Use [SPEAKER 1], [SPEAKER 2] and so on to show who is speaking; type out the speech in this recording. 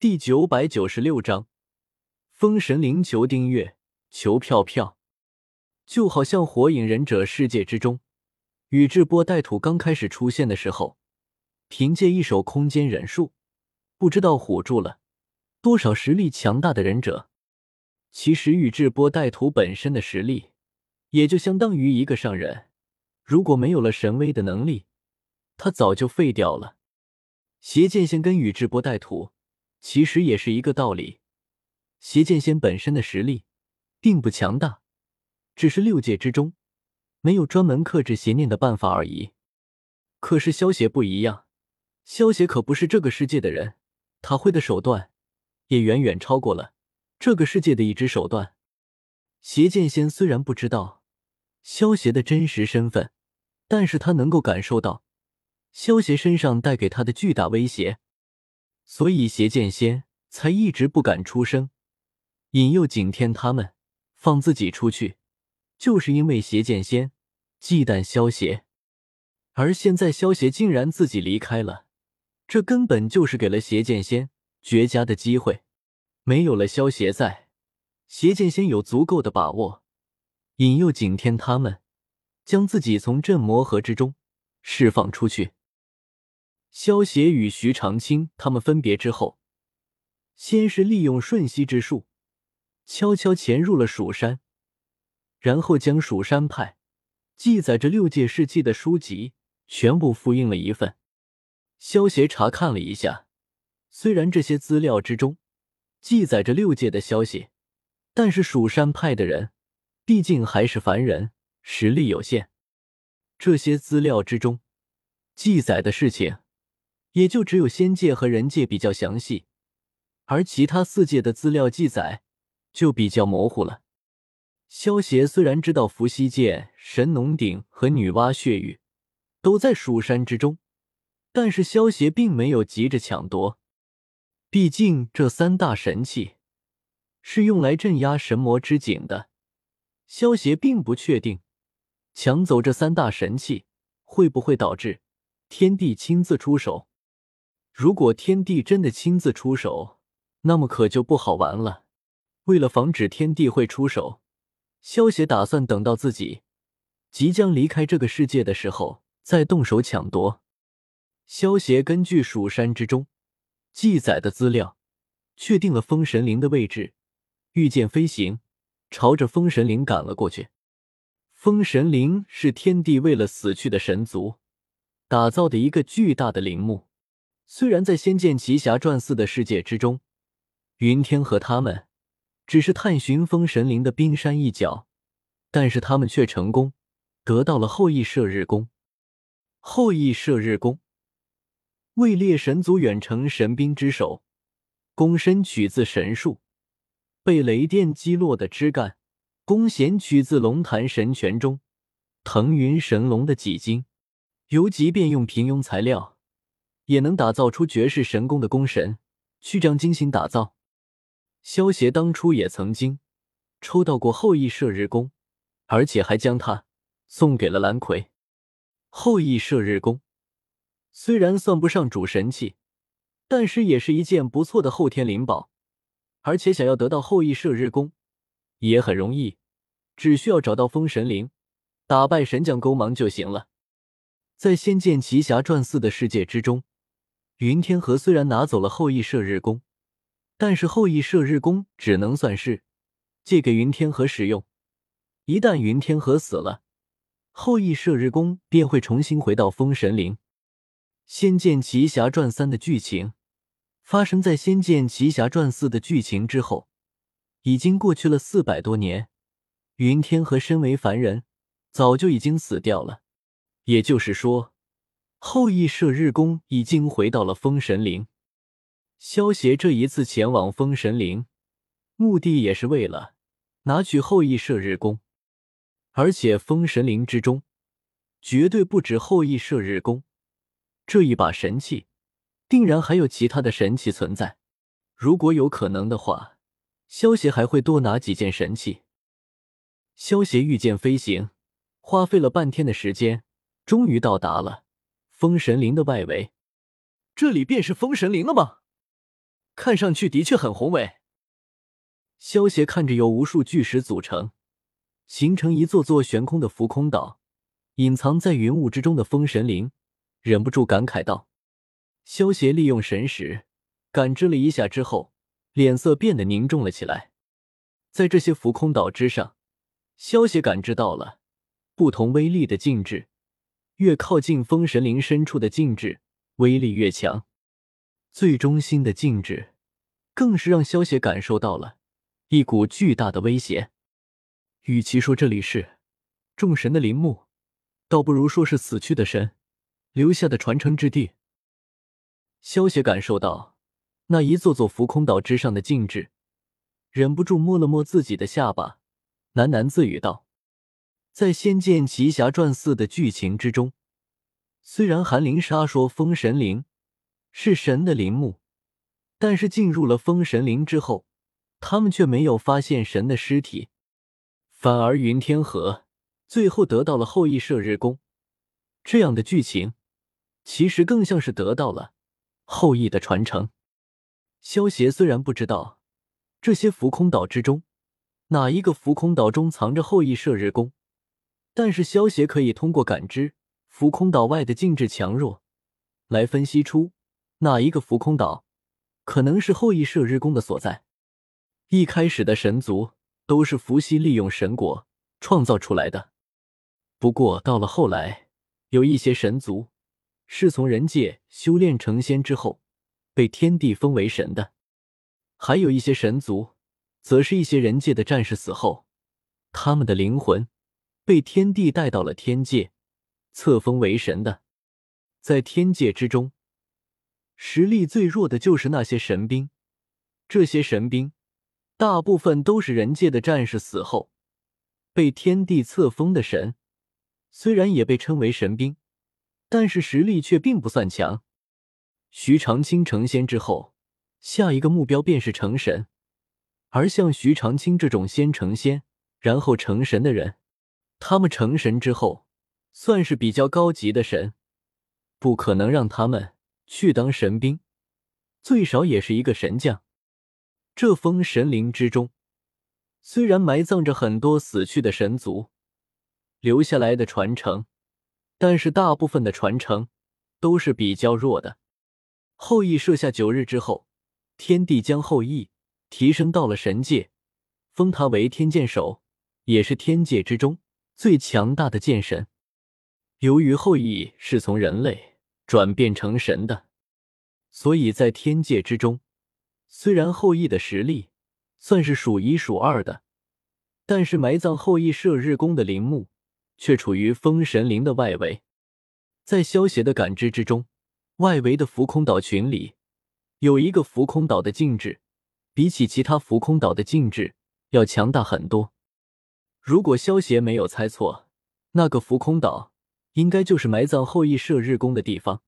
[SPEAKER 1] 第九百九十六章，封神灵求订阅，求票票。就好像火影忍者世界之中，宇智波带土刚开始出现的时候，凭借一手空间忍术，不知道唬住了多少实力强大的忍者。其实宇智波带土本身的实力，也就相当于一个上人。如果没有了神威的能力，他早就废掉了。邪剑仙跟宇智波带土。其实也是一个道理，邪剑仙本身的实力并不强大，只是六界之中没有专门克制邪念的办法而已。可是萧邪不一样，萧邪可不是这个世界的人，他会的手段也远远超过了这个世界的一只手段。邪剑仙虽然不知道萧邪的真实身份，但是他能够感受到萧邪身上带给他的巨大威胁。所以邪剑仙才一直不敢出声，引诱景天他们放自己出去，就是因为邪剑仙忌惮萧邪。而现在萧邪竟然自己离开了，这根本就是给了邪剑仙绝佳的机会。没有了萧邪在，邪剑仙有足够的把握引诱景天他们将自己从镇魔盒之中释放出去。萧协与徐长卿他们分别之后，先是利用瞬息之术，悄悄潜入了蜀山，然后将蜀山派记载着六界世纪的书籍全部复印了一份。萧协查看了一下，虽然这些资料之中记载着六界的消息，但是蜀山派的人毕竟还是凡人，实力有限，这些资料之中记载的事情。也就只有仙界和人界比较详细，而其他四界的资料记载就比较模糊了。萧协虽然知道伏羲剑、神农鼎和女娲血玉都在蜀山之中，但是萧协并没有急着抢夺，毕竟这三大神器是用来镇压神魔之井的。萧协并不确定抢走这三大神器会不会导致天帝亲自出手。如果天帝真的亲自出手，那么可就不好玩了。为了防止天帝会出手，萧协打算等到自己即将离开这个世界的时候再动手抢夺。萧协根据蜀山之中记载的资料，确定了封神灵的位置，御剑飞行，朝着封神灵赶了过去。封神灵是天帝为了死去的神族打造的一个巨大的陵墓。虽然在《仙剑奇侠传四》的世界之中，云天和他们只是探寻封神灵的冰山一角，但是他们却成功得到了后羿射日弓。后羿射日弓，位列神族远程神兵之首，弓身取自神树，被雷电击落的枝干，弓弦取自龙潭神泉中腾云神龙的脊经，由即便用平庸材料。也能打造出绝世神功的功神，去这样精心打造。萧协当初也曾经抽到过后羿射日弓，而且还将它送给了蓝葵。后羿射日弓虽然算不上主神器，但是也是一件不错的后天灵宝。而且想要得到后羿射日弓也很容易，只需要找到封神灵，打败神将勾芒就行了。在《仙剑奇侠传四》的世界之中。云天河虽然拿走了后羿射日弓，但是后羿射日弓只能算是借给云天河使用。一旦云天河死了，后羿射日弓便会重新回到封神陵。《仙剑奇侠传三》的剧情发生在《仙剑奇侠传四》的剧情之后，已经过去了四百多年。云天河身为凡人，早就已经死掉了，也就是说。后羿射日弓已经回到了封神陵，萧协这一次前往封神陵，目的也是为了拿取后羿射日弓，而且封神陵之中绝对不止后羿射日弓这一把神器，定然还有其他的神器存在。如果有可能的话，萧协还会多拿几件神器。萧协御剑飞行，花费了半天的时间，终于到达了。封神陵的外围，这里便是封神陵了吗？看上去的确很宏伟。萧协看着由无数巨石组成、形成一座座悬空的浮空岛，隐藏在云雾之中的封神陵，忍不住感慨道：“萧协利用神识感知了一下之后，脸色变得凝重了起来。在这些浮空岛之上，萧协感知到了不同威力的静止，越靠近封神陵深处的禁制威力越强。最中心的禁制，更是让萧协感受到了。”一股巨大的威胁，与其说这里是众神的陵墓，倒不如说是死去的神留下的传承之地。萧协感受到那一座座浮空岛之上的禁制，忍不住摸了摸自己的下巴，喃喃自语道：“在《仙剑奇侠传四》的剧情之中，虽然韩灵沙说封神陵是神的陵墓，但是进入了封神陵之后。”他们却没有发现神的尸体，反而云天河最后得到了后羿射日弓。这样的剧情，其实更像是得到了后羿的传承。萧协虽然不知道这些浮空岛之中哪一个浮空岛中藏着后羿射日弓，但是萧协可以通过感知浮空岛外的静止强弱，来分析出哪一个浮空岛可能是后羿射日弓的所在。一开始的神族都是伏羲利用神果创造出来的，不过到了后来，有一些神族是从人界修炼成仙之后被天地封为神的，还有一些神族则是一些人界的战士死后，他们的灵魂被天地带到了天界，册封为神的。在天界之中，实力最弱的就是那些神兵，这些神兵。大部分都是人界的战士死后被天地册封的神，虽然也被称为神兵，但是实力却并不算强。徐长卿成仙之后，下一个目标便是成神，而像徐长卿这种先成仙然后成神的人，他们成神之后算是比较高级的神，不可能让他们去当神兵，最少也是一个神将。这封神灵之中，虽然埋葬着很多死去的神族留下来的传承，但是大部分的传承都是比较弱的。后羿射下九日之后，天帝将后羿提升到了神界，封他为天剑手，也是天界之中最强大的剑神。由于后羿是从人类转变成神的，所以在天界之中。虽然后羿的实力算是数一数二的，但是埋葬后羿射日弓的陵墓却处于封神陵的外围。在萧协的感知之中，外围的浮空岛群里有一个浮空岛的静止，比起其他浮空岛的静止要强大很多。如果萧邪没有猜错，那个浮空岛应该就是埋葬后羿射日弓的地方。